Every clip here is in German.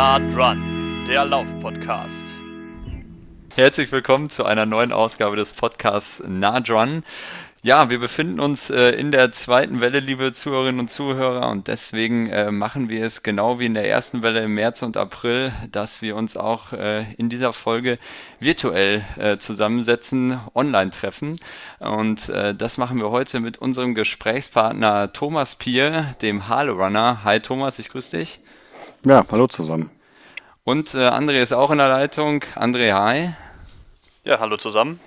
Nard Run, der Lauf-Podcast. Herzlich willkommen zu einer neuen Ausgabe des Podcasts Nard Run. Ja, wir befinden uns äh, in der zweiten Welle, liebe Zuhörerinnen und Zuhörer, und deswegen äh, machen wir es genau wie in der ersten Welle im März und April, dass wir uns auch äh, in dieser Folge virtuell äh, zusammensetzen, online treffen. Und äh, das machen wir heute mit unserem Gesprächspartner Thomas Pier, dem Halo Runner. Hi Thomas, ich grüße dich. Ja, hallo zusammen. Und äh, André ist auch in der Leitung. André, hi. Ja, hallo zusammen.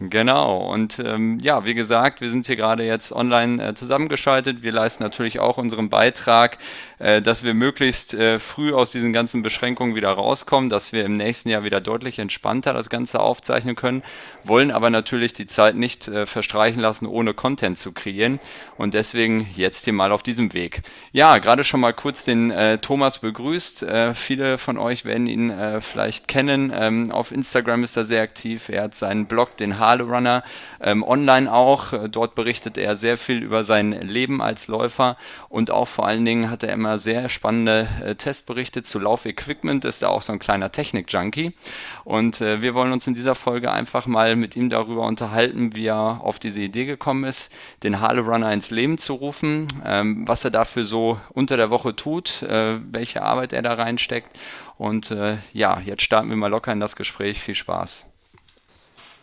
Genau, und ähm, ja, wie gesagt, wir sind hier gerade jetzt online äh, zusammengeschaltet. Wir leisten natürlich auch unseren Beitrag, äh, dass wir möglichst äh, früh aus diesen ganzen Beschränkungen wieder rauskommen, dass wir im nächsten Jahr wieder deutlich entspannter das Ganze aufzeichnen können, wollen aber natürlich die Zeit nicht äh, verstreichen lassen, ohne Content zu kreieren und deswegen jetzt hier mal auf diesem Weg. Ja, gerade schon mal kurz den äh, Thomas begrüßt. Viele von euch werden ihn vielleicht kennen. Ähm, auf Instagram ist er sehr aktiv. Er hat seinen Blog, den Halo Runner, ähm, online auch. Dort berichtet er sehr viel über sein Leben als Läufer und auch vor allen Dingen hat er immer sehr spannende äh, Testberichte zu Laufequipment. Ist er auch so ein kleiner Technik-Junkie. Und äh, wir wollen uns in dieser Folge einfach mal mit ihm darüber unterhalten, wie er auf diese Idee gekommen ist, den Halo Runner ins Leben zu rufen, ähm, was er dafür so unter der Woche tut, äh, welche Arbeit er da reinsteckt. Und äh, ja, jetzt starten wir mal locker in das Gespräch. Viel Spaß.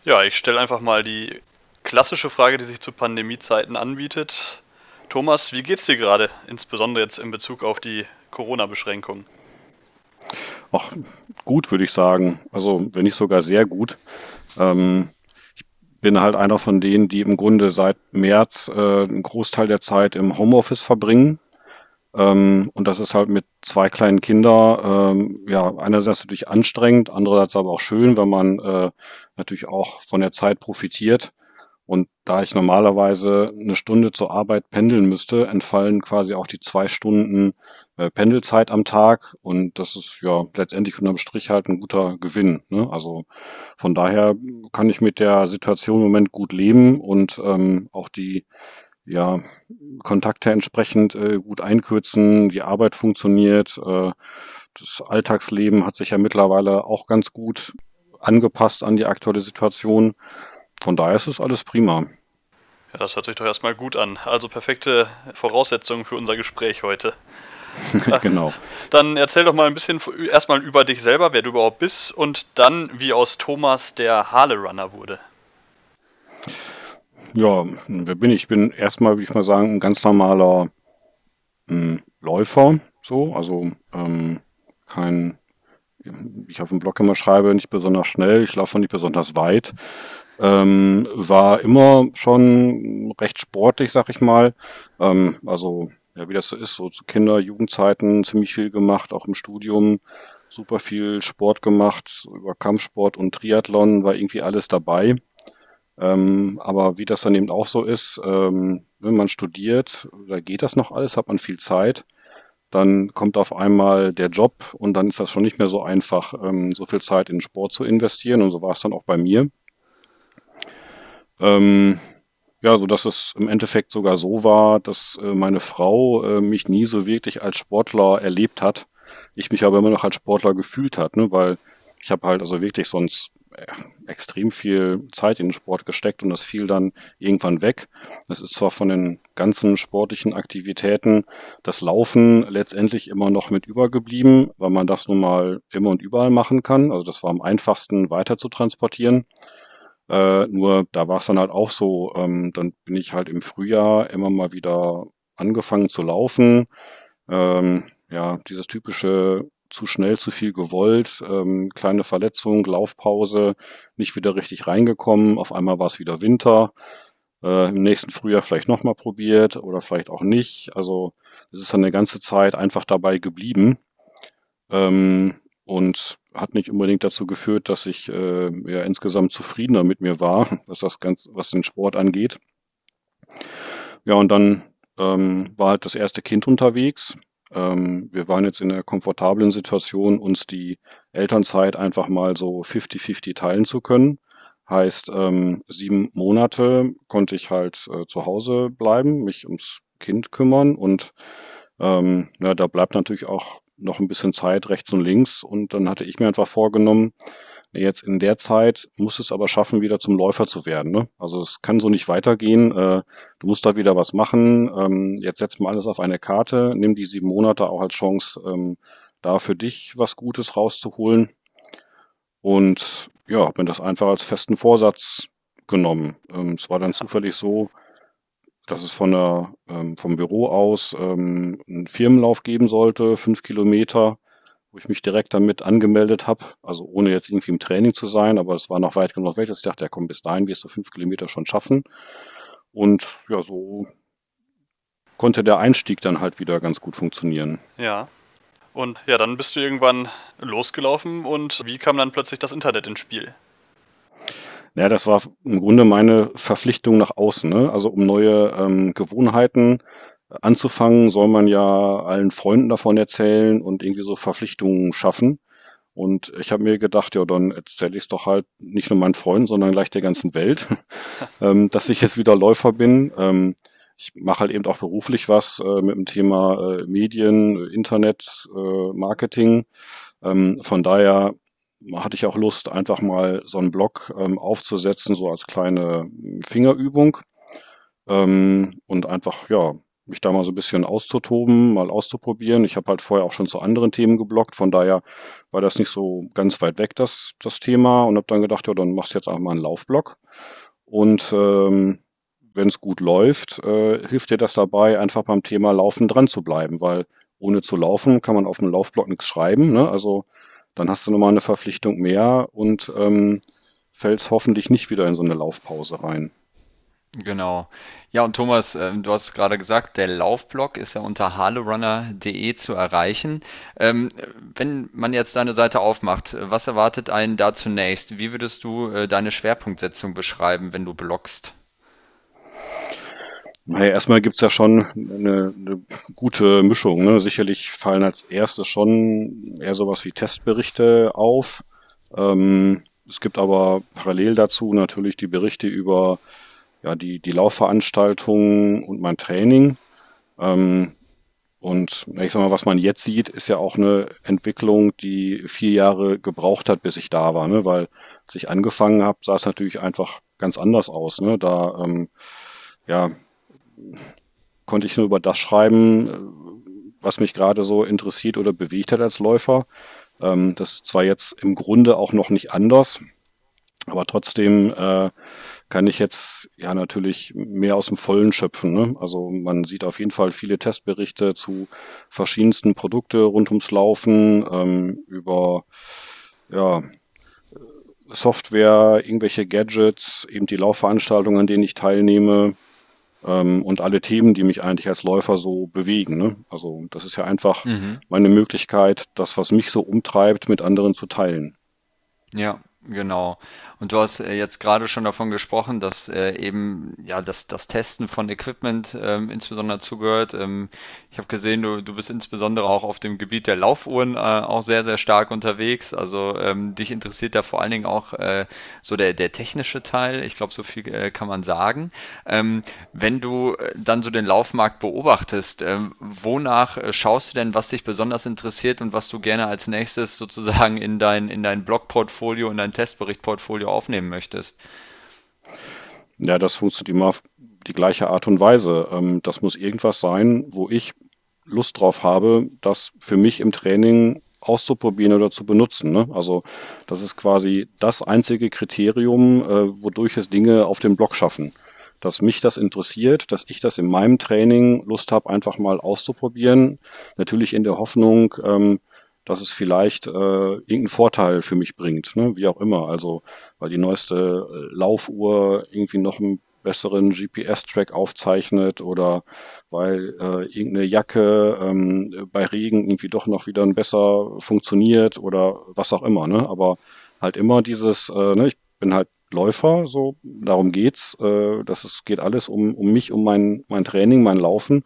Ja, ich stelle einfach mal die klassische Frage, die sich zu Pandemiezeiten anbietet. Thomas, wie geht's dir gerade, insbesondere jetzt in Bezug auf die Corona-Beschränkungen? Ach, gut, würde ich sagen. Also, wenn nicht sogar sehr gut. Ähm, ich bin halt einer von denen, die im Grunde seit März äh, einen Großteil der Zeit im Homeoffice verbringen. Ähm, und das ist halt mit zwei kleinen Kindern, ähm, ja, einerseits natürlich anstrengend, andererseits aber auch schön, wenn man äh, natürlich auch von der Zeit profitiert. Und da ich normalerweise eine Stunde zur Arbeit pendeln müsste, entfallen quasi auch die zwei Stunden äh, Pendelzeit am Tag. Und das ist ja letztendlich unterm Strich halt ein guter Gewinn. Ne? Also von daher kann ich mit der Situation im Moment gut leben und ähm, auch die ja, Kontakte entsprechend äh, gut einkürzen, die Arbeit funktioniert, äh, das Alltagsleben hat sich ja mittlerweile auch ganz gut angepasst an die aktuelle Situation. Von daher ist es alles prima. Ja, das hört sich doch erstmal gut an. Also perfekte Voraussetzungen für unser Gespräch heute. genau. Dann erzähl doch mal ein bisschen erstmal über dich selber, wer du überhaupt bist und dann, wie aus Thomas der Harle Runner wurde. Ja, wer bin ich? Ich bin erstmal, würde ich mal sagen, ein ganz normaler ähm, Läufer. So, also ähm, kein, ich auf dem Blog immer schreibe, nicht besonders schnell, ich laufe nicht besonders weit. Ähm, war immer schon recht sportlich, sag ich mal. Ähm, also, ja, wie das so ist, so zu Kinder-, Jugendzeiten ziemlich viel gemacht, auch im Studium super viel Sport gemacht, über Kampfsport und Triathlon war irgendwie alles dabei. Ähm, aber wie das dann eben auch so ist, ähm, wenn man studiert, da geht das noch alles, hat man viel Zeit. Dann kommt auf einmal der Job und dann ist das schon nicht mehr so einfach, ähm, so viel Zeit in Sport zu investieren. Und so war es dann auch bei mir. Ähm, ja, so dass es im Endeffekt sogar so war, dass äh, meine Frau äh, mich nie so wirklich als Sportler erlebt hat. Ich mich aber immer noch als Sportler gefühlt hat, ne? weil ich habe halt also wirklich sonst äh, extrem viel Zeit in den Sport gesteckt und das fiel dann irgendwann weg. Das ist zwar von den ganzen sportlichen Aktivitäten das Laufen letztendlich immer noch mit übergeblieben, weil man das nun mal immer und überall machen kann. Also das war am einfachsten weiter zu transportieren. Äh, nur da war es dann halt auch so, ähm, dann bin ich halt im Frühjahr immer mal wieder angefangen zu laufen. Ähm, ja, dieses typische zu schnell zu viel gewollt, ähm, kleine Verletzung, Laufpause, nicht wieder richtig reingekommen, auf einmal war es wieder Winter, äh, im nächsten Frühjahr vielleicht nochmal probiert oder vielleicht auch nicht. Also es ist dann eine ganze Zeit einfach dabei geblieben ähm, und hat nicht unbedingt dazu geführt, dass ich äh, ja insgesamt zufriedener mit mir war, was das ganz, was den Sport angeht. Ja, und dann ähm, war halt das erste Kind unterwegs. Ähm, wir waren jetzt in der komfortablen Situation, uns die Elternzeit einfach mal so 50-50 teilen zu können. Heißt, ähm, sieben Monate konnte ich halt äh, zu Hause bleiben, mich ums Kind kümmern und ähm, ja, da bleibt natürlich auch noch ein bisschen Zeit rechts und links. Und dann hatte ich mir einfach vorgenommen, Jetzt in der Zeit muss es aber schaffen, wieder zum Läufer zu werden. Ne? Also es kann so nicht weitergehen. Äh, du musst da wieder was machen. Ähm, jetzt setz mal alles auf eine Karte. Nimm die sieben Monate auch als Chance, ähm, da für dich was Gutes rauszuholen. Und ja, habe mir das einfach als festen Vorsatz genommen. Ähm, es war dann zufällig so, dass es von der, ähm, vom Büro aus ähm, einen Firmenlauf geben sollte, fünf Kilometer wo ich mich direkt damit angemeldet habe, also ohne jetzt irgendwie im Training zu sein, aber es war noch weit genug weg, dass ich dachte, ja komm, bis dahin wirst du fünf Kilometer schon schaffen. Und ja, so konnte der Einstieg dann halt wieder ganz gut funktionieren. Ja. Und ja, dann bist du irgendwann losgelaufen und wie kam dann plötzlich das Internet ins Spiel? Ja, das war im Grunde meine Verpflichtung nach außen, ne? also um neue ähm, Gewohnheiten anzufangen, soll man ja allen Freunden davon erzählen und irgendwie so Verpflichtungen schaffen. Und ich habe mir gedacht, ja, dann erzähle ich es doch halt nicht nur meinen Freunden, sondern gleich der ganzen Welt, ähm, dass ich jetzt wieder Läufer bin. Ähm, ich mache halt eben auch beruflich was äh, mit dem Thema äh, Medien, Internet, äh, Marketing. Ähm, von daher hatte ich auch Lust, einfach mal so einen Blog ähm, aufzusetzen, so als kleine Fingerübung. Ähm, und einfach, ja, mich da mal so ein bisschen auszutoben, mal auszuprobieren. Ich habe halt vorher auch schon zu anderen Themen geblockt, von daher war das nicht so ganz weit weg, das, das Thema. Und habe dann gedacht, ja, dann machst du jetzt auch mal einen Laufblock. Und ähm, wenn es gut läuft, äh, hilft dir das dabei, einfach beim Thema Laufen dran zu bleiben, weil ohne zu laufen kann man auf dem Laufblock nichts schreiben. Ne? Also dann hast du nochmal eine Verpflichtung mehr und ähm, fällst hoffentlich nicht wieder in so eine Laufpause rein. Genau. Ja, und Thomas, ähm, du hast gerade gesagt, der Laufblog ist ja unter halorunner.de zu erreichen. Ähm, wenn man jetzt deine Seite aufmacht, was erwartet einen da zunächst? Wie würdest du äh, deine Schwerpunktsetzung beschreiben, wenn du bloggst? Naja, erstmal gibt's ja schon eine, eine gute Mischung. Ne? Sicherlich fallen als erstes schon eher sowas wie Testberichte auf. Ähm, es gibt aber parallel dazu natürlich die Berichte über ja, die, die Laufveranstaltungen und mein Training. Ähm, und ich sag mal, was man jetzt sieht, ist ja auch eine Entwicklung, die vier Jahre gebraucht hat, bis ich da war. Ne? Weil als ich angefangen habe, sah es natürlich einfach ganz anders aus. Ne? Da ähm, ja, konnte ich nur über das schreiben, was mich gerade so interessiert oder bewegt hat als Läufer. Ähm, das ist zwar jetzt im Grunde auch noch nicht anders, aber trotzdem äh, kann ich jetzt ja natürlich mehr aus dem Vollen schöpfen. Ne? Also man sieht auf jeden Fall viele Testberichte zu verschiedensten Produkte rund ums Laufen, ähm, über ja, Software, irgendwelche Gadgets, eben die Laufveranstaltungen, an denen ich teilnehme ähm, und alle Themen, die mich eigentlich als Läufer so bewegen. Ne? Also das ist ja einfach mhm. meine Möglichkeit, das, was mich so umtreibt, mit anderen zu teilen. Ja, genau. Und du hast äh, jetzt gerade schon davon gesprochen, dass äh, eben ja das, das Testen von Equipment ähm, insbesondere zugehört. Ähm, ich habe gesehen, du, du bist insbesondere auch auf dem Gebiet der Laufuhren äh, auch sehr, sehr stark unterwegs. Also ähm, dich interessiert da vor allen Dingen auch äh, so der, der technische Teil. Ich glaube, so viel äh, kann man sagen. Ähm, wenn du äh, dann so den Laufmarkt beobachtest, ähm, wonach schaust du denn, was dich besonders interessiert und was du gerne als nächstes sozusagen in dein, in dein Blogportfolio, in dein Testberichtportfolio aufnehmen möchtest? Ja, das funktioniert immer auf die gleiche Art und Weise. Ähm, das muss irgendwas sein, wo ich Lust drauf habe, das für mich im Training auszuprobieren oder zu benutzen. Ne? Also das ist quasi das einzige Kriterium, äh, wodurch es Dinge auf dem Blog schaffen. Dass mich das interessiert, dass ich das in meinem Training Lust habe, einfach mal auszuprobieren. Natürlich in der Hoffnung, ähm, dass es vielleicht äh, irgendeinen Vorteil für mich bringt, ne? wie auch immer. Also weil die neueste äh, Laufuhr irgendwie noch einen besseren GPS-Track aufzeichnet oder weil äh, irgendeine Jacke ähm, bei Regen irgendwie doch noch wieder besser funktioniert oder was auch immer. Ne? Aber halt immer dieses, äh, ne, ich bin halt Läufer, so darum geht's. Äh, das ist, geht alles um, um mich, um mein, mein Training, mein Laufen.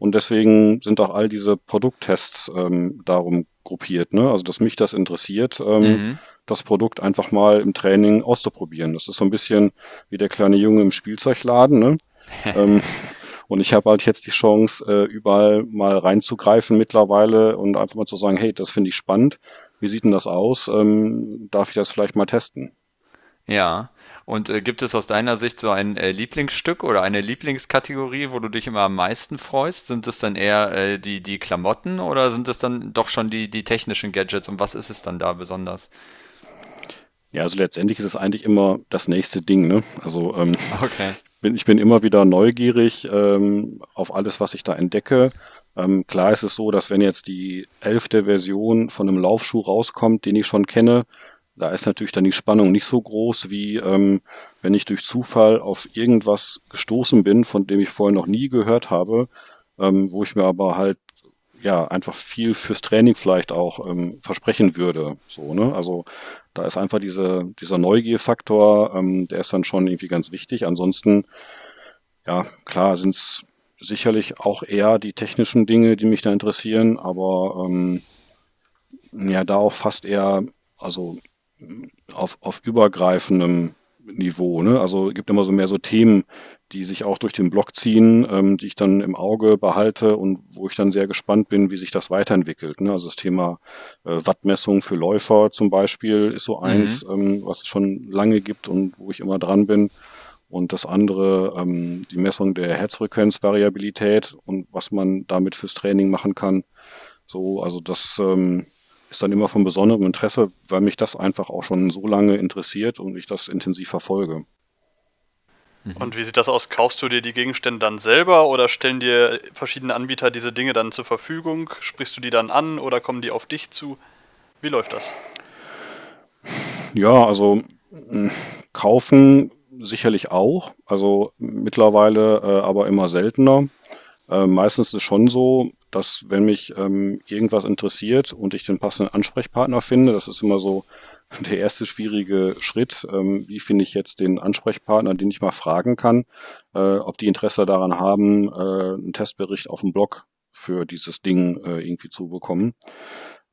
Und deswegen sind auch all diese Produkttests ähm, darum gruppiert. Ne? Also, dass mich das interessiert, ähm, mhm. das Produkt einfach mal im Training auszuprobieren. Das ist so ein bisschen wie der kleine Junge im Spielzeugladen. Ne? ähm, Und ich habe halt jetzt die Chance, äh, überall mal reinzugreifen mittlerweile und einfach mal zu sagen, hey, das finde ich spannend. Wie sieht denn das aus? Ähm, darf ich das vielleicht mal testen? Ja. Und äh, gibt es aus deiner Sicht so ein äh, Lieblingsstück oder eine Lieblingskategorie, wo du dich immer am meisten freust? Sind es dann eher äh, die, die Klamotten oder sind es dann doch schon die, die technischen Gadgets und was ist es dann da besonders? Ja, also letztendlich ist es eigentlich immer das nächste Ding, ne? Also ähm, Okay. bin, ich bin immer wieder neugierig ähm, auf alles, was ich da entdecke. Ähm, klar ist es so, dass wenn jetzt die elfte Version von einem Laufschuh rauskommt, den ich schon kenne, da ist natürlich dann die Spannung nicht so groß, wie ähm, wenn ich durch Zufall auf irgendwas gestoßen bin, von dem ich vorher noch nie gehört habe, ähm, wo ich mir aber halt ja einfach viel fürs Training vielleicht auch ähm, versprechen würde. So, ne? Also da ist einfach diese, dieser Neugierfaktor, ähm, der ist dann schon irgendwie ganz wichtig. Ansonsten, ja, klar sind es sicherlich auch eher die technischen Dinge, die mich da interessieren, aber ähm, ja, da auch fast eher, also auf, auf übergreifendem Niveau. Ne? Also es gibt immer so mehr so Themen, die sich auch durch den Blog ziehen, ähm, die ich dann im Auge behalte und wo ich dann sehr gespannt bin, wie sich das weiterentwickelt. Ne? Also das Thema äh, Wattmessung für Läufer zum Beispiel ist so eins, Mhm. ähm, was es schon lange gibt und wo ich immer dran bin. Und das andere, ähm, die Messung der Herzfrequenzvariabilität und was man damit fürs Training machen kann. So, also das ähm, ist dann immer von besonderem Interesse, weil mich das einfach auch schon so lange interessiert und ich das intensiv verfolge. Mhm. Und wie sieht das aus? Kaufst du dir die Gegenstände dann selber oder stellen dir verschiedene Anbieter diese Dinge dann zur Verfügung? Sprichst du die dann an oder kommen die auf dich zu? Wie läuft das? Ja, also mh, kaufen sicherlich auch, also mittlerweile äh, aber immer seltener. Äh, meistens ist es schon so, dass wenn mich ähm, irgendwas interessiert und ich den passenden Ansprechpartner finde, das ist immer so der erste schwierige Schritt. Ähm, wie finde ich jetzt den Ansprechpartner, den ich mal fragen kann, äh, ob die Interesse daran haben, äh, einen Testbericht auf dem Blog für dieses Ding äh, irgendwie zu bekommen.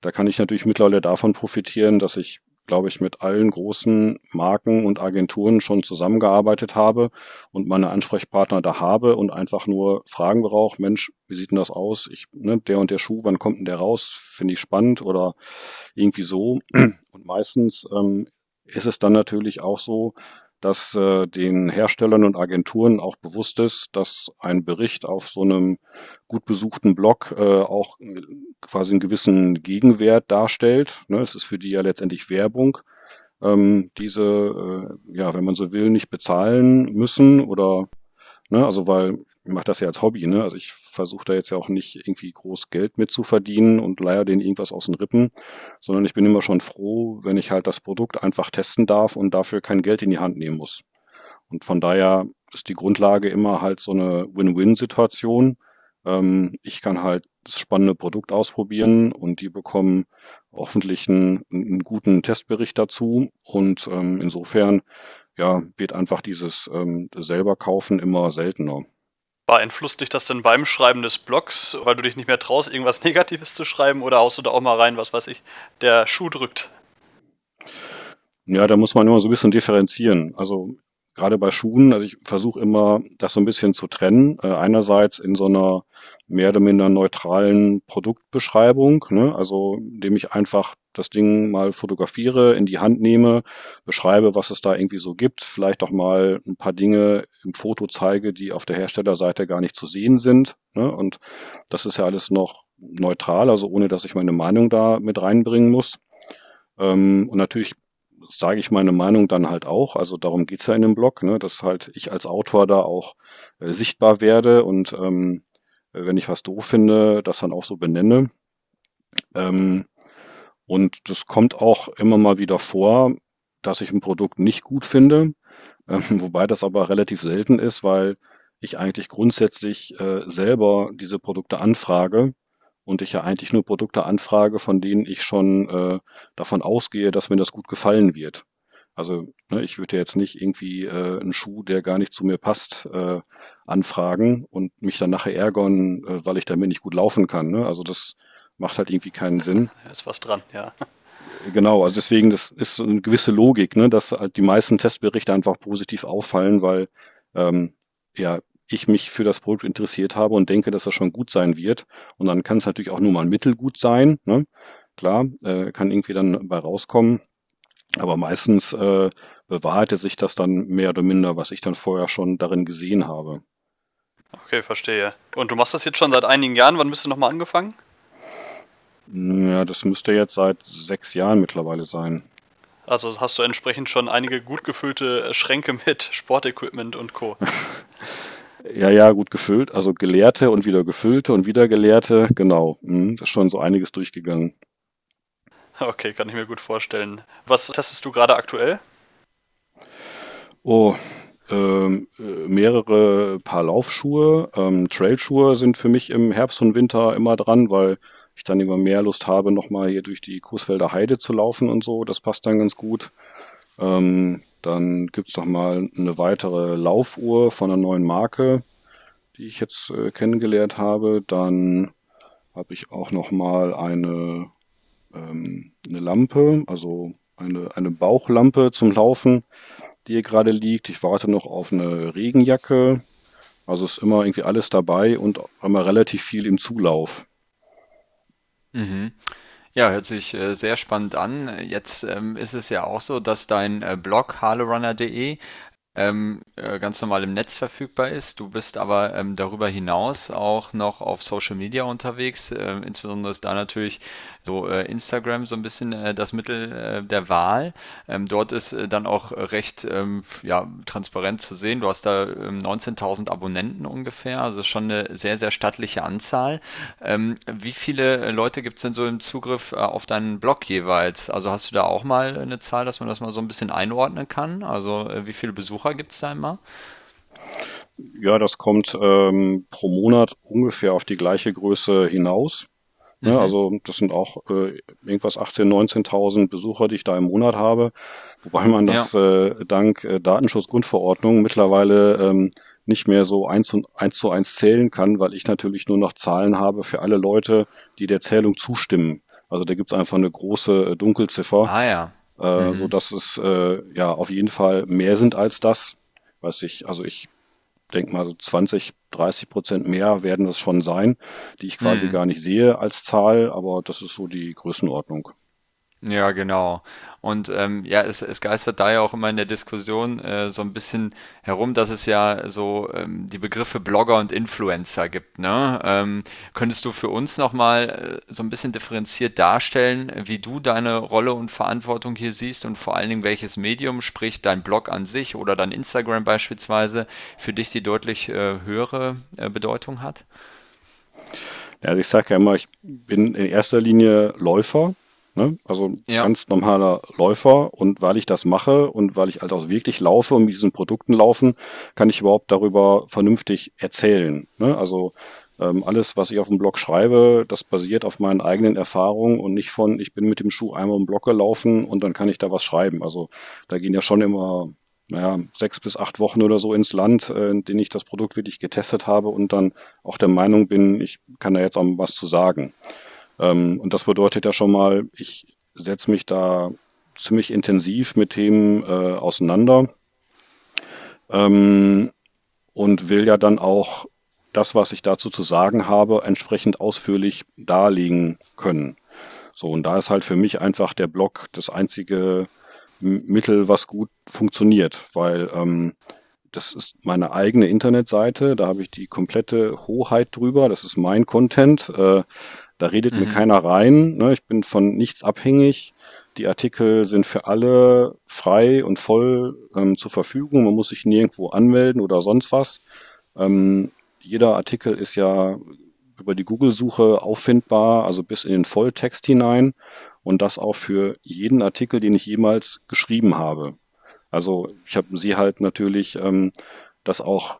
Da kann ich natürlich mittlerweile davon profitieren, dass ich, glaube ich, mit allen großen Marken und Agenturen schon zusammengearbeitet habe und meine Ansprechpartner da habe und einfach nur Fragen brauche. Mensch, wie sieht denn das aus? Ich, ne, der und der Schuh, wann kommt denn der raus? Finde ich spannend oder irgendwie so. Und meistens ähm, ist es dann natürlich auch so, dass äh, den Herstellern und Agenturen auch bewusst ist, dass ein Bericht auf so einem gut besuchten Blog äh, auch quasi einen gewissen Gegenwert darstellt. Ne? Es ist für die ja letztendlich Werbung, ähm, diese, äh, ja, wenn man so will, nicht bezahlen müssen oder, ne, also weil mache das ja als Hobby, ne? Also ich versuche da jetzt ja auch nicht irgendwie groß Geld mit zu verdienen und leier denen irgendwas aus den Rippen, sondern ich bin immer schon froh, wenn ich halt das Produkt einfach testen darf und dafür kein Geld in die Hand nehmen muss. Und von daher ist die Grundlage immer halt so eine Win-Win-Situation. Ähm, ich kann halt das spannende Produkt ausprobieren und die bekommen hoffentlich einen, einen guten Testbericht dazu. Und ähm, insofern ja, wird einfach dieses ähm, selber kaufen immer seltener. Beeinflusst dich das denn beim Schreiben des Blogs, weil du dich nicht mehr traust, irgendwas Negatives zu schreiben oder haust du da auch mal rein, was weiß ich, der Schuh drückt? Ja, da muss man immer so ein bisschen differenzieren. Also gerade bei Schuhen, also ich versuche immer, das so ein bisschen zu trennen. Äh, einerseits in so einer mehr oder minder neutralen Produktbeschreibung, ne? also indem ich einfach das Ding mal fotografiere, in die Hand nehme, beschreibe, was es da irgendwie so gibt, vielleicht auch mal ein paar Dinge im Foto zeige, die auf der Herstellerseite gar nicht zu sehen sind. Ne? Und das ist ja alles noch neutral, also ohne dass ich meine Meinung da mit reinbringen muss. Ähm, und natürlich sage ich meine Meinung dann halt auch. Also darum geht's ja in dem Blog, ne, dass halt ich als Autor da auch äh, sichtbar werde und ähm, wenn ich was doof finde, das dann auch so benenne. Ähm, und das kommt auch immer mal wieder vor, dass ich ein Produkt nicht gut finde, ähm, wobei das aber relativ selten ist, weil ich eigentlich grundsätzlich äh, selber diese Produkte anfrage und ich ja eigentlich nur Produkte anfrage, von denen ich schon äh, davon ausgehe, dass mir das gut gefallen wird. Also ne, ich würde jetzt nicht irgendwie äh, einen Schuh, der gar nicht zu mir passt, äh, anfragen und mich dann nachher ärgern, äh, weil ich damit nicht gut laufen kann. Ne? Also das macht halt irgendwie keinen Sinn. Da ist was dran, ja. Genau, also deswegen, das ist so eine gewisse Logik, ne, dass halt die meisten Testberichte einfach positiv auffallen, weil ähm, ja ich mich für das Produkt interessiert habe und denke, dass das schon gut sein wird. Und dann kann es natürlich auch nur mal mittelgut sein. Ne? Klar, äh, kann irgendwie dann bei rauskommen. Aber meistens äh, bewahrheitet sich das dann mehr oder minder, was ich dann vorher schon darin gesehen habe. Okay, verstehe. Und du machst das jetzt schon seit einigen Jahren. Wann bist du nochmal angefangen? Ja, das müsste jetzt seit sechs Jahren mittlerweile sein. Also hast du entsprechend schon einige gut gefüllte Schränke mit Sportequipment und Co. ja, ja, gut gefüllt. Also gelehrte und wieder gefüllte und wieder gelehrte. Genau. Hm, das ist schon so einiges durchgegangen. Okay, kann ich mir gut vorstellen. Was testest du gerade aktuell? Oh, ähm, äh, mehrere Paar Laufschuhe. Ähm, Trailschuhe sind für mich im Herbst und Winter immer dran, weil ich dann immer mehr Lust habe, nochmal hier durch die Coesfelder Heide zu laufen und so. Das passt dann ganz gut. Ähm, dann gibt's noch mal eine weitere Laufuhr von einer neuen Marke, die ich jetzt äh, kennengelernt habe. Dann habe ich auch noch mal eine ähm, eine Lampe, also eine, eine Bauchlampe zum Laufen, die hier gerade liegt. Ich warte noch auf eine Regenjacke. Also ist immer irgendwie alles dabei und immer relativ viel im Zulauf. Mhm. Ja, hört sich äh, sehr spannend an. Jetzt ähm, ist es ja auch so, dass dein äh, Blog harlerunner.de ähm, äh, ganz normal im Netz verfügbar ist. Du bist aber ähm, darüber hinaus auch noch auf Social Media unterwegs. Ähm, insbesondere ist da natürlich so äh, Instagram so ein bisschen äh, das Mittel äh, der Wahl. Ähm, dort ist äh, dann auch recht ähm, ja, transparent zu sehen. Du hast da 19.000 ähm, Abonnenten ungefähr, also schon eine sehr, sehr stattliche Anzahl. wie viele Leute gibt es denn so im Zugriff äh, auf deinen Blog jeweils? Also hast du da auch mal eine Zahl, dass man das mal so ein bisschen einordnen kann? Also wie viele Besucher Besucher gibt es da immer? Ja, das kommt ähm, pro Monat ungefähr auf die gleiche Größe hinaus. Mhm. Ja, also das sind auch äh, irgendwas 18.000, 19.000 Besucher, die ich da im Monat habe. Wobei man das ja. äh, dank äh, Datenschutzgrundverordnung mittlerweile ähm, nicht mehr so eins, und, eins zu eins zählen kann, weil ich natürlich nur noch Zahlen habe für alle Leute, die der Zählung zustimmen. Also da gibt es einfach eine große äh, Dunkelziffer. Ah ja äh, mhm. so dass es äh, ja auf jeden Fall mehr sind als das. Weiß ich, also ich denke mal so 20, 30 Prozent mehr werden das schon sein, die ich quasi mhm. gar nicht sehe als Zahl, aber das ist so die Größenordnung. Ja, genau. Und ähm, ja, es, es geistert da ja auch immer in der Diskussion äh, so ein bisschen herum, dass es ja so ähm, die Begriffe Blogger und Influencer gibt. Ne? Ähm, könntest du für uns nochmal äh, so ein bisschen differenziert darstellen, wie du deine Rolle und Verantwortung hier siehst und vor allen Dingen welches Medium, sprich dein Blog an sich oder dein Instagram beispielsweise, für dich die deutlich äh, höhere äh, Bedeutung hat? Ja, also ich sage ja immer, ich bin in erster Linie Läufer Ne? Also ja. ganz normaler Läufer und weil ich das mache und weil ich halt auch wirklich laufe und mit diesen Produkten laufen, kann ich überhaupt darüber vernünftig erzählen. Ne? Also ähm, alles, was ich auf dem Blog schreibe, das basiert auf meinen eigenen Erfahrungen und nicht von, ich bin mit dem Schuh einmal im Blog gelaufen und dann kann ich da was schreiben. Also da gehen ja schon immer naja, sechs bis acht Wochen oder so ins Land, äh, in denen ich das Produkt wirklich getestet habe und dann auch der Meinung bin, ich kann da jetzt auch was zu sagen. Ähm, und das bedeutet ja schon mal, ich setze mich da ziemlich intensiv mit Themen äh, auseinander ähm, und will ja dann auch das, was ich dazu zu sagen habe, entsprechend ausführlich darlegen können. So, und da ist halt für mich einfach der Blog das einzige Mittel, was gut funktioniert, weil ähm, das ist meine eigene Internetseite, da habe ich die komplette Hoheit drüber, das ist mein Content. Äh, da redet mhm. mir keiner rein. Ne? Ich bin von nichts abhängig. Die Artikel sind für alle frei und voll ähm, zur Verfügung. Man muss sich nirgendwo anmelden oder sonst was. Ähm, jeder Artikel ist ja über die Google-Suche auffindbar, also bis in den Volltext hinein. Und das auch für jeden Artikel, den ich jemals geschrieben habe. Also ich habe sie halt natürlich, ähm, dass auch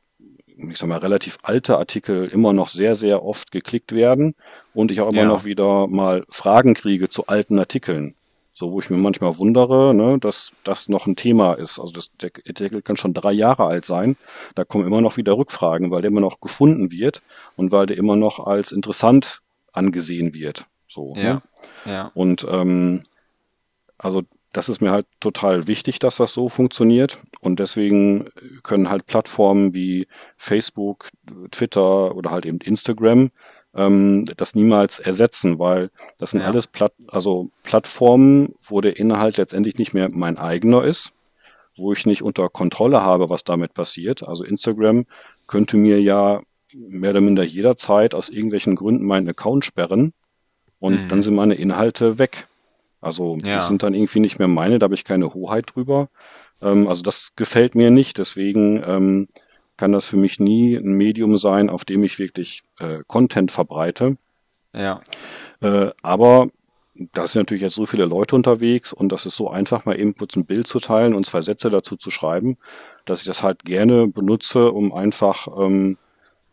ich sag mal, relativ alte Artikel immer noch sehr, sehr oft geklickt werden und ich auch immer ja. noch wieder mal Fragen kriege zu alten Artikeln. So, wo ich mir manchmal wundere, ne, dass das noch ein Thema ist. Also das, der Artikel kann schon drei Jahre alt sein. Da kommen immer noch wieder Rückfragen, weil der immer noch gefunden wird und weil der immer noch als interessant angesehen wird. So, ja. Ne? ja. Und ähm, also das ist mir halt total wichtig, dass das so funktioniert. Und deswegen können halt Plattformen wie Facebook, Twitter oder halt eben Instagram ähm, das niemals ersetzen, weil das sind Ja. alles Platt, also Plattformen, wo der Inhalt letztendlich nicht mehr mein eigener ist, wo ich nicht unter Kontrolle habe, was damit passiert. Also Instagram könnte mir ja mehr oder minder jederzeit aus irgendwelchen Gründen meinen Account sperren und Mhm. dann sind meine Inhalte weg. Also die Ja. sind dann irgendwie nicht mehr meine, da habe ich keine Hoheit drüber. Ähm, also das gefällt mir nicht, deswegen ähm, kann das für mich nie ein Medium sein, auf dem ich wirklich äh, Content verbreite. Ja. Äh, aber da sind natürlich jetzt so viele Leute unterwegs und das ist so einfach, mal eben kurz ein Bild zu teilen und zwei Sätze dazu zu schreiben, dass ich das halt gerne benutze, um einfach, ähm,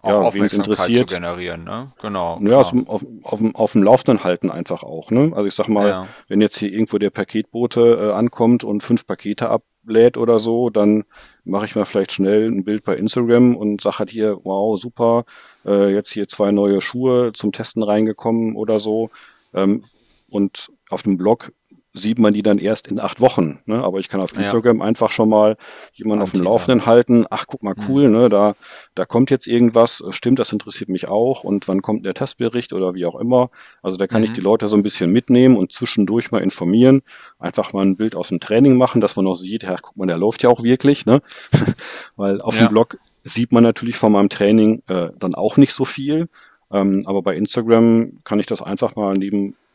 Auch ja, Aufmerksamkeit zu interessiert, generieren, ne? Genau, ja, auf, dem- auf, auf, dem- auf dem Laufenden halten einfach auch. Ne? Also ich sag mal, Ja. wenn jetzt hier irgendwo der Paketbote äh, ankommt und fünf Pakete ablädt oder so, dann mache ich mal vielleicht schnell ein Bild bei Instagram und sage halt hier, wow, super, äh, jetzt hier zwei neue Schuhe zum Testen reingekommen oder so. Ähm, und auf dem Blog sieht man die dann erst in acht Wochen. Ne? Aber ich kann auf Ja. Instagram einfach schon mal jemanden auf dem. Laufenden halten. Ach, guck mal, Mhm. cool, ne? Da, da kommt jetzt irgendwas. Stimmt, das interessiert mich auch. Und wann kommt der Testbericht oder wie auch immer? Also da kann ich Mhm. die Leute so ein bisschen mitnehmen und zwischendurch mal informieren. Einfach mal ein Bild aus dem Training machen, dass man auch sieht, ja, guck mal, der läuft ja auch wirklich, ne? Weil auf Ja. dem Blog sieht man natürlich von meinem Training äh, dann auch nicht so viel. Ähm, aber bei Instagram kann ich das einfach mal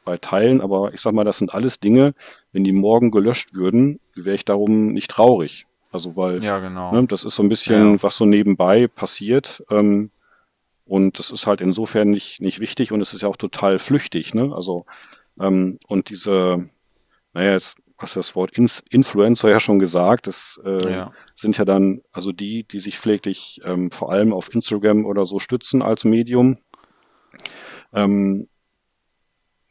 nebenbei teilen. Aber ich sag mal, das sind alles Dinge, wenn die morgen gelöscht würden, wäre ich darum nicht traurig. Also weil Ja, genau. ne, das ist so ein bisschen, Ja. was so nebenbei passiert. Ähm, und das ist halt insofern nicht, nicht wichtig und es ist ja auch total flüchtig. Ne? Also ähm, und diese, naja, jetzt hast du das Wort Influencer ja schon gesagt, das äh, Ja. sind ja dann also die, die sich pfleglich ähm, vor allem auf Instagram oder so stützen als Medium. Ähm,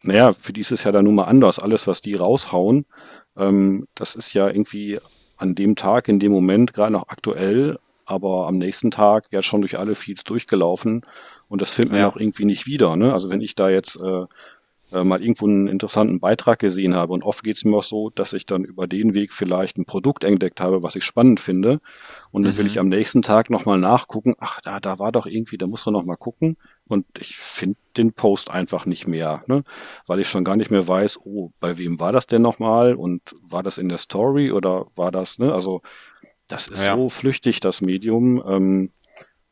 naja, für die ist es ja dann nun mal anders. Alles, was die raushauen, ähm, das ist ja irgendwie an dem Tag, in dem Moment gerade noch aktuell, aber am nächsten Tag ja schon durch alle Feeds durchgelaufen und das findet man Ja. auch irgendwie nicht wieder. Ne? Also wenn ich da jetzt äh, äh, mal irgendwo einen interessanten Beitrag gesehen habe und oft geht es mir auch so, dass ich dann über den Weg vielleicht ein Produkt entdeckt habe, was ich spannend finde und dann will Mhm. ich am nächsten Tag nochmal nachgucken, ach, da, da war doch irgendwie, da muss man nochmal gucken und ich finde den Post einfach nicht mehr, ne? weil ich schon gar nicht mehr weiß, oh, bei wem war das denn nochmal und war das in der Story oder war das, ne? Also das ist Ja. so flüchtig, das Medium. Ähm,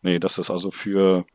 nee, dass das also für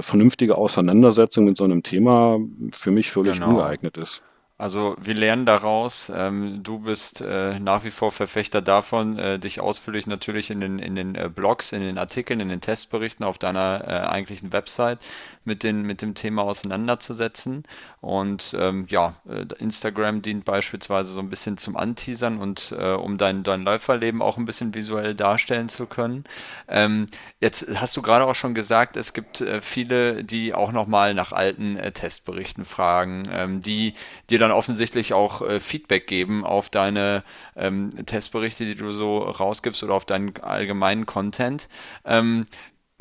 vernünftige Auseinandersetzung mit so einem Thema für mich völlig Genau. ungeeignet ist. Also wir lernen daraus, ähm, du bist äh, nach wie vor Verfechter davon, äh, dich ausführlich natürlich in den, in den äh, Blogs, in den Artikeln, in den Testberichten auf deiner äh, eigentlichen Website mit, den, mit dem Thema auseinanderzusetzen. Und ähm, ja, äh, Instagram dient beispielsweise so ein bisschen zum Anteasern und äh, um dein, dein Läuferleben auch ein bisschen visuell darstellen zu können. Ähm, jetzt hast du gerade auch schon gesagt, es gibt äh, viele, die auch nochmal nach alten äh, Testberichten fragen, ähm, die dir dann offensichtlich auch äh, Feedback geben auf deine ähm, Testberichte, die du so rausgibst oder auf deinen allgemeinen Content.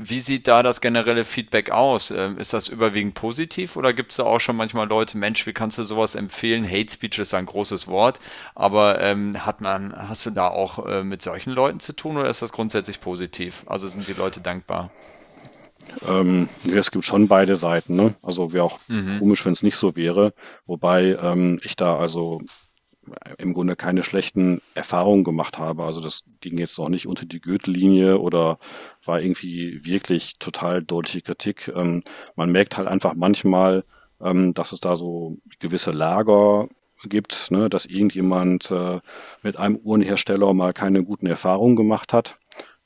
Wie sieht da das generelle Feedback aus? Ähm, ist das überwiegend positiv oder gibt es da auch schon manchmal Leute, Mensch, wie kannst du sowas empfehlen? Hate Speech ist ein großes Wort, aber ähm, hat man, hast du da auch äh, mit solchen Leuten zu tun oder ist das grundsätzlich positiv? Also sind die Leute dankbar? Ähm, es gibt schon beide Seiten, ne? Also wäre auch Mhm. komisch, wenn es nicht so wäre. Wobei ähm, ich da also im Grunde keine schlechten Erfahrungen gemacht habe. Also das ging jetzt noch nicht unter die Gürtellinie oder war irgendwie wirklich total deutliche Kritik. Ähm, man merkt halt einfach manchmal, ähm, dass es da so gewisse Lager gibt, ne, dass irgendjemand äh, mit einem Uhrenhersteller mal keine guten Erfahrungen gemacht hat.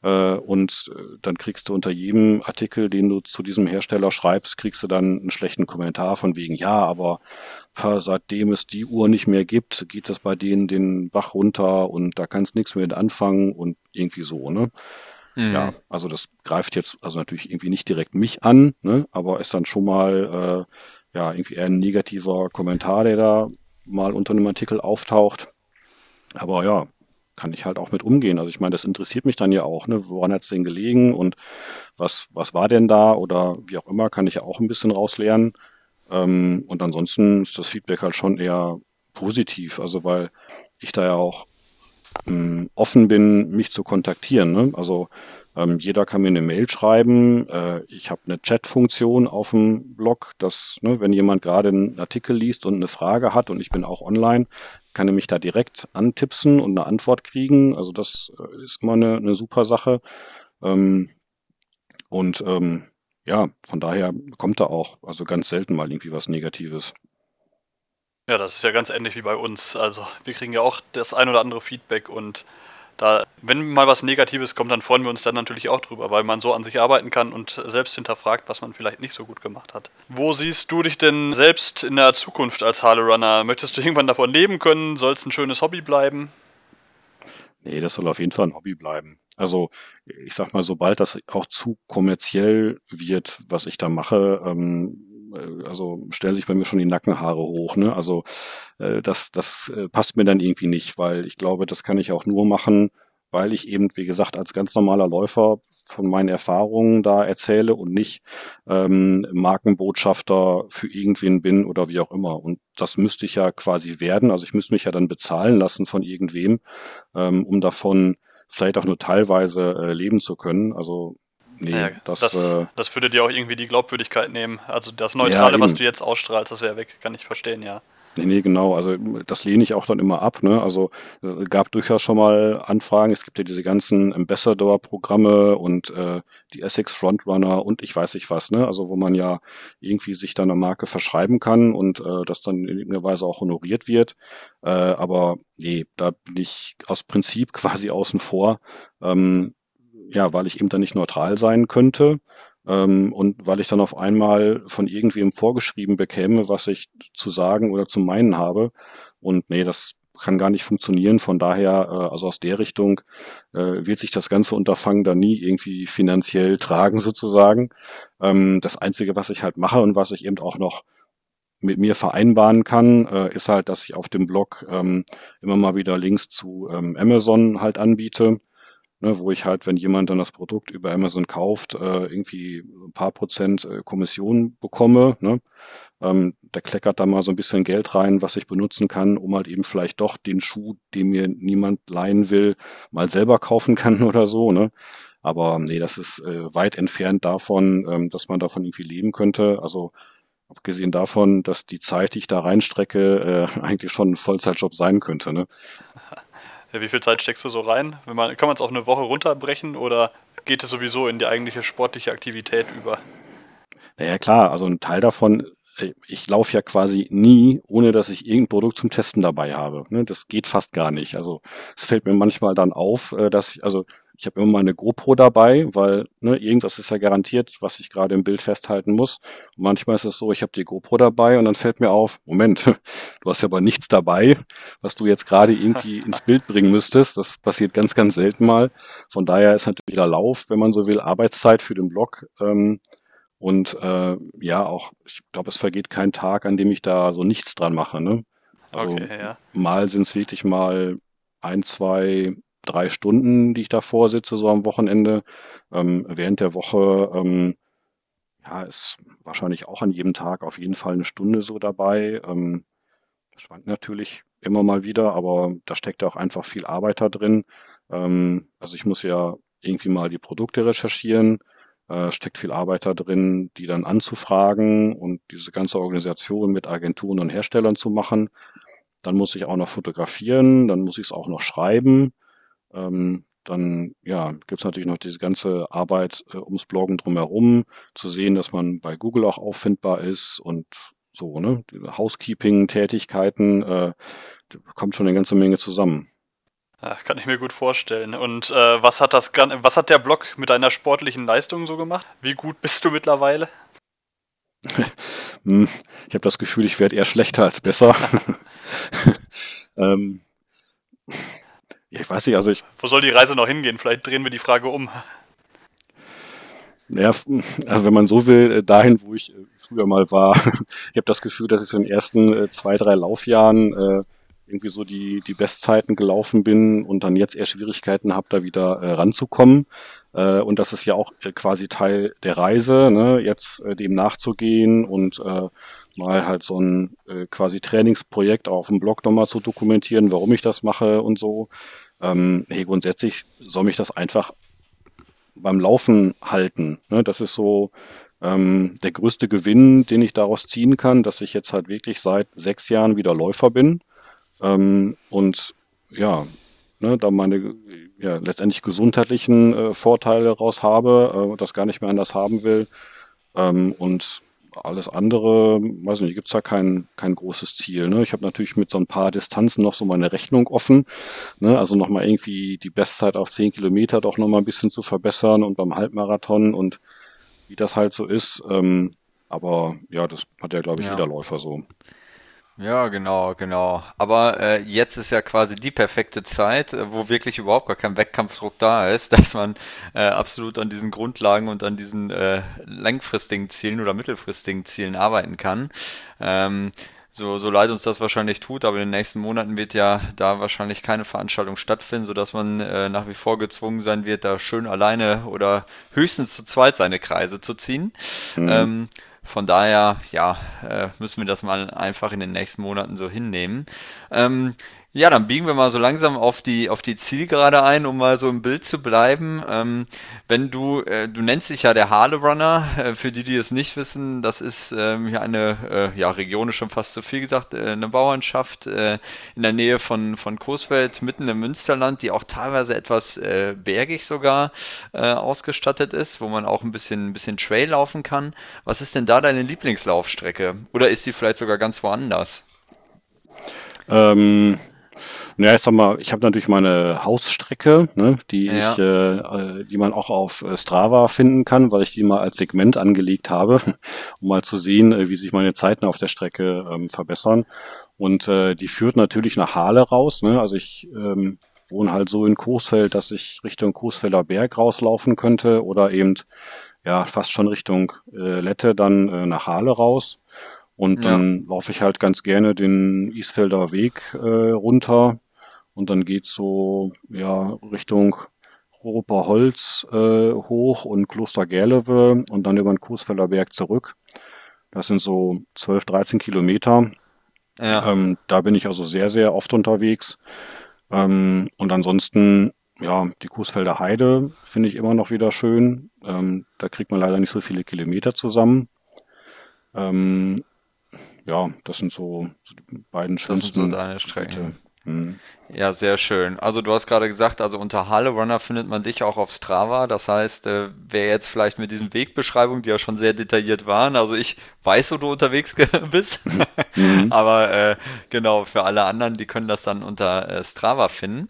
Äh, und äh, dann kriegst du unter jedem Artikel, den du zu diesem Hersteller schreibst, kriegst du dann einen schlechten Kommentar von wegen, ja, aber seitdem es die Uhr nicht mehr gibt, geht es bei denen den Bach runter und da kannst nichts mehr mit anfangen und irgendwie so, ne? Ja, Mhm. also das greift jetzt also natürlich irgendwie nicht direkt mich an, ne, aber ist dann schon mal äh, ja irgendwie eher ein negativer Kommentar, der da mal unter einem Artikel auftaucht. Aber ja, kann ich halt auch mit umgehen. Also ich meine, das interessiert mich dann ja auch, ne? Woran hat es denn gelegen und was, was war denn da oder wie auch immer, kann ich ja auch ein bisschen rauslernen. Ähm, und ansonsten ist das Feedback halt schon eher positiv, also weil ich da ja auch ähm, offen bin, mich zu kontaktieren. Ne? Also ähm, jeder kann mir eine Mail schreiben. Äh, ich habe eine Chat-Funktion auf dem Blog, dass, ne, wenn jemand gerade einen Artikel liest und eine Frage hat und ich bin auch online, kann mich da direkt antipsen und eine Antwort kriegen. Also das äh, ist immer eine, eine super Sache. Ähm, und ähm, ja, von daher kommt da auch also ganz selten mal irgendwie was Negatives. Ja, das ist ja ganz ähnlich wie bei uns. Also wir kriegen ja auch das ein oder andere Feedback und da, wenn mal was Negatives kommt, dann freuen wir uns dann natürlich auch drüber, weil man so an sich arbeiten kann und selbst hinterfragt, was man vielleicht nicht so gut gemacht hat. Wo siehst du dich denn selbst in der Zukunft als Harley Runner? Möchtest du irgendwann davon leben können? Soll es ein schönes Hobby bleiben? Nee, das soll auf jeden Fall ein Hobby bleiben. Also ich sag mal, sobald das auch zu kommerziell wird, was ich da mache, ähm, äh, also stellen sich bei mir schon die Nackenhaare hoch. Ne? Also äh, das, das äh, passt mir dann irgendwie nicht, weil ich glaube, das kann ich auch nur machen, weil ich eben, wie gesagt, als ganz normaler Läufer von meinen Erfahrungen da erzähle und nicht ähm, Markenbotschafter für irgendwen bin oder wie auch immer. Und das müsste ich ja quasi werden. Also ich müsste mich ja dann bezahlen lassen von irgendwem, ähm, um davon vielleicht auch nur teilweise äh, leben zu können. Also nee, ja, das, das, äh, das würde dir auch irgendwie die Glaubwürdigkeit nehmen. Also das Neutrale, ja, was du jetzt ausstrahlst, das wäre weg, kann ich verstehen, ja. Nee, nee, genau. Also das lehne ich auch dann immer ab. Ne? Also es gab durchaus schon mal Anfragen. Es gibt ja diese ganzen Ambassador-Programme und äh, die Essex Frontrunner und ich weiß nicht was. Ne? Also wo man ja irgendwie sich dann eine Marke verschreiben kann und äh, das dann in irgendeiner Weise auch honoriert wird. Äh, aber nee, da bin ich aus Prinzip quasi außen vor. Ähm, ja, weil ich eben dann nicht neutral sein könnte. Ähm, und weil ich dann auf einmal von irgendwem vorgeschrieben bekäme, was ich zu sagen oder zu meinen habe. Und nee, das kann gar nicht funktionieren. Von daher, äh, also aus der Richtung äh, wird sich das ganze Unterfangen da nie irgendwie finanziell tragen sozusagen. Ähm, das Einzige, was ich halt mache und was ich eben auch noch mit mir vereinbaren kann, äh, ist halt, dass ich auf dem Blog ähm, immer mal wieder Links zu ähm, Amazon halt anbiete ne, wo ich halt, wenn jemand dann das Produkt über Amazon kauft, äh, irgendwie ein paar Prozent äh, Kommission bekomme. Ne? Ähm, da kleckert da mal so ein bisschen Geld rein, was ich benutzen kann, um halt eben vielleicht doch den Schuh, den mir niemand leihen will, mal selber kaufen kann oder so. Ne? Aber nee, das ist äh, weit entfernt davon, ähm, dass man davon irgendwie leben könnte. Also abgesehen davon, dass die Zeit, die ich da reinstrecke, äh, eigentlich schon ein Vollzeitjob sein könnte. Ne? Wie viel Zeit steckst du so rein? Man, kann man es auch eine Woche runterbrechen oder geht es sowieso in die eigentliche sportliche Aktivität über? Naja, klar, also ein Teil davon, äh, ich laufe ja quasi nie, ohne dass ich irgendein Produkt zum Testen dabei habe. Ne? Das geht fast gar nicht. Also es fällt mir manchmal dann auf, äh, dass ich, also ich habe immer mal eine GoPro dabei, weil ne, irgendwas ist ja garantiert, was ich gerade im Bild festhalten muss. Und manchmal ist es so, ich habe die GoPro dabei und dann fällt mir auf, Moment, du hast ja aber nichts dabei, was du jetzt gerade irgendwie ins Bild bringen müsstest. Das passiert ganz, ganz selten mal. Von daher ist natürlich der Lauf, wenn man so will, Arbeitszeit für den Blog. Ähm, und äh, ja, auch, ich glaube, es vergeht kein Tag, an dem ich da so nichts dran mache. Ne? Also okay, ja. mal sind es wirklich mal ein, zwei drei Stunden, die ich davor sitze, so am Wochenende. Ähm, während der Woche, ähm, ja, ist wahrscheinlich auch an jedem Tag auf jeden Fall eine Stunde so dabei. Ähm, schwankt natürlich immer mal wieder, aber da steckt auch einfach viel Arbeit da drin. Ähm, also ich muss ja irgendwie mal die Produkte recherchieren, äh, steckt viel Arbeit da drin, die dann anzufragen und diese ganze Organisation mit Agenturen und Herstellern zu machen. Dann muss ich auch noch fotografieren, dann muss ich es auch noch schreiben. Ähm, dann ja, gibt es natürlich noch diese ganze Arbeit äh, ums Bloggen drumherum, zu sehen, dass man bei Google auch auffindbar ist und so, ne? Housekeeping-Tätigkeiten, äh, kommt schon eine ganze Menge zusammen. Ja, kann ich mir gut vorstellen. Und äh, was hat das was hat der Blog mit deiner sportlichen Leistung so gemacht? Wie gut bist du mittlerweile? Hm, ich habe das Gefühl, ich werde eher schlechter als besser. ähm, ich weiß nicht, also ich. Wo soll die Reise noch hingehen? Vielleicht drehen wir die Frage um. Ja, also wenn man so will, äh, dahin, wo ich äh, früher mal war. ich habe das Gefühl, dass ich so in den ersten äh, zwei, drei Laufjahren irgendwie so die, die Bestzeiten gelaufen bin und dann jetzt eher Schwierigkeiten habe, da wieder äh, ranzukommen. Äh, und das ist ja auch äh, quasi Teil der Reise, ne? jetzt dem nachzugehen und mal halt so ein quasi Trainingsprojekt auf dem Blog nochmal zu dokumentieren, warum ich das mache und so. Ähm, hey, grundsätzlich soll mich das einfach beim Laufen halten. Ne? Das ist so ähm, der größte Gewinn, den ich daraus ziehen kann, dass ich jetzt halt wirklich seit sechs Jahren wieder Läufer bin ähm, und ja, ne, da meine ja, letztendlich gesundheitlichen äh, Vorteile daraus habe äh, das gar nicht mehr anders haben will. Ähm, und alles andere, weiß nicht, gibt es da kein, kein großes Ziel. Ne? Ich habe natürlich mit so ein paar Distanzen noch so meine Rechnung offen. Ne? Also nochmal irgendwie die Bestzeit auf 10 Kilometer doch nochmal ein bisschen zu verbessern und beim Halbmarathon und wie das halt so ist. Ähm, aber ja, das hat ja, glaube ich, Ja. jeder Läufer so. Ja, genau, genau. Aber äh, jetzt ist ja quasi die perfekte Zeit, äh, wo wirklich überhaupt gar kein Wettkampfdruck da ist, dass man äh, absolut an diesen Grundlagen und an diesen äh, langfristigen Zielen oder mittelfristigen Zielen arbeiten kann. Ähm, so, so leid uns das wahrscheinlich tut, aber in den nächsten Monaten wird ja da wahrscheinlich keine Veranstaltung stattfinden, sodass man äh, nach wie vor gezwungen sein wird, da schön alleine oder höchstens zu zweit seine Kreise zu ziehen. Mhm. Ähm, von daher, ja, äh, müssen wir das mal einfach in den nächsten Monaten so hinnehmen. Ähm, ja, dann biegen wir mal so langsam auf die, auf die Zielgerade ein, um mal so im Bild zu bleiben. Ähm, wenn du, äh, du nennst dich ja der Harle Runner, äh, für die, die es nicht wissen, das ist ähm, ja eine, äh, ja, Region ist schon fast zu viel gesagt, äh, eine Bauernschaft äh, in der Nähe von, von Coesfeld, mitten im Münsterland, die auch teilweise etwas äh, bergig sogar ausgestattet ist, wo man auch ein bisschen, ein bisschen Trail laufen kann. Was ist denn da deine Lieblingslaufstrecke? Oder ist die vielleicht sogar ganz woanders? Ähm, Ja, ich sag mal, ich habe natürlich meine Hausstrecke, ne, die ich, Ja, äh, äh, die man auch auf äh, Strava finden kann, weil ich die mal als Segment angelegt habe, um mal zu sehen, äh, wie sich meine Zeiten auf der Strecke ähm, verbessern. Und äh, die führt natürlich nach Hahle raus. Ne? Also ich ähm, wohne halt so in Coesfeld, dass ich Richtung Coesfelder Berg rauslaufen könnte oder eben ja fast schon Richtung äh, Lette dann äh, nach Hahle raus. Und ja, dann laufe ich halt ganz gerne den Isfelder Weg äh, runter und dann geht's so, ja, Richtung Holz äh, hoch und Kloster Gerlewe und dann über den Coesfelder Berg zurück. Das sind so 12, 13 Kilometer. ja. Ähm, da bin ich also sehr, sehr oft unterwegs. Ähm, und ansonsten, ja, die Coesfelder Heide finde ich immer noch wieder schön. Ähm, da kriegt man leider nicht so viele Kilometer zusammen. Ähm, ja, das sind so, so die beiden Das sind so schönsten deine. Strecken. Hm. Ja, sehr schön. Also du hast gerade gesagt, also unter Halle Runner findet man dich auch auf Strava. Das heißt, äh, wer jetzt vielleicht mit diesen Wegbeschreibungen, die ja schon sehr detailliert waren, also ich weiß, wo du unterwegs bist, Mhm. aber äh, genau, für alle anderen, die können das dann unter äh, Strava finden.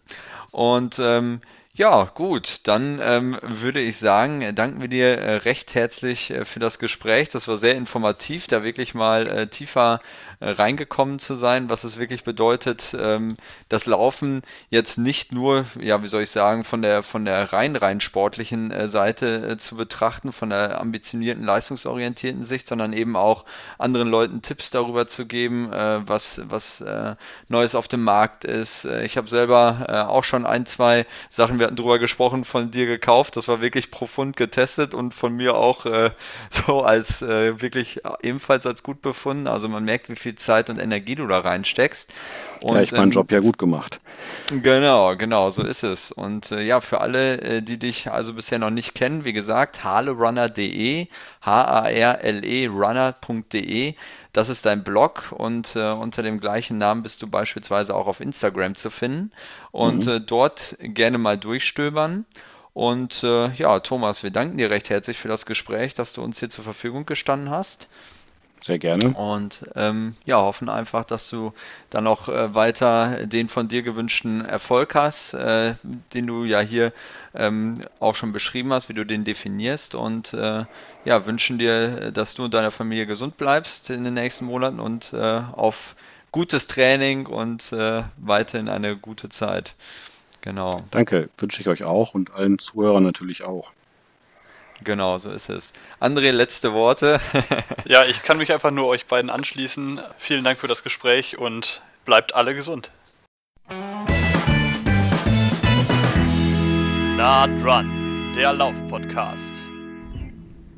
Und ähm, ja, gut, dann ähm, würde ich sagen, äh, danken wir dir äh, recht herzlich äh, für das Gespräch. Das war sehr informativ, da wirklich mal äh, tiefer reingekommen zu sein, was es wirklich bedeutet, ähm, das Laufen jetzt nicht nur, ja, wie soll ich sagen, von der von der rein rein sportlichen äh, Seite äh, zu betrachten, von der ambitionierten, leistungsorientierten Sicht, sondern eben auch anderen Leuten Tipps darüber zu geben, äh, was was Neues auf dem Markt ist. Ich habe selber auch schon ein, zwei Sachen, wir hatten drüber gesprochen, von dir gekauft. Das war wirklich profund getestet und von mir auch so als wirklich ebenfalls als gut befunden. Also man merkt, wie viel Zeit und Energie du da reinsteckst. Ja, Und ich meinen ähm, Job ja gut gemacht. Genau, genau, so ist es. Und äh, ja, für alle, äh, die dich also bisher noch nicht kennen, wie gesagt, harlerunner.de, H-A-R-L-E, runner.de, das ist dein Blog und äh, unter dem gleichen Namen bist du beispielsweise auch auf Instagram zu finden und Mhm. äh, dort gerne mal durchstöbern. Und äh, ja, Thomas, wir danken dir recht herzlich für das Gespräch, dass du uns hier zur Verfügung gestanden hast. Sehr gerne. Und ähm, ja, hoffen einfach, dass du dann auch äh, weiter den von dir gewünschten Erfolg hast, äh, den du ja hier ähm, auch schon beschrieben hast, wie du den definierst. Und äh, ja, wünschen dir, dass du und deine Familie gesund bleibst in den nächsten Monaten und äh, auf gutes Training und äh, weiterhin eine gute Zeit. Genau, Danke, wünsche ich euch auch und allen Zuhörern natürlich auch. Genau, so ist es. André, letzte Worte. ja, ich kann mich einfach nur euch beiden anschließen. Vielen Dank für das Gespräch und bleibt alle gesund. Na Run, der Lauf-Podcast.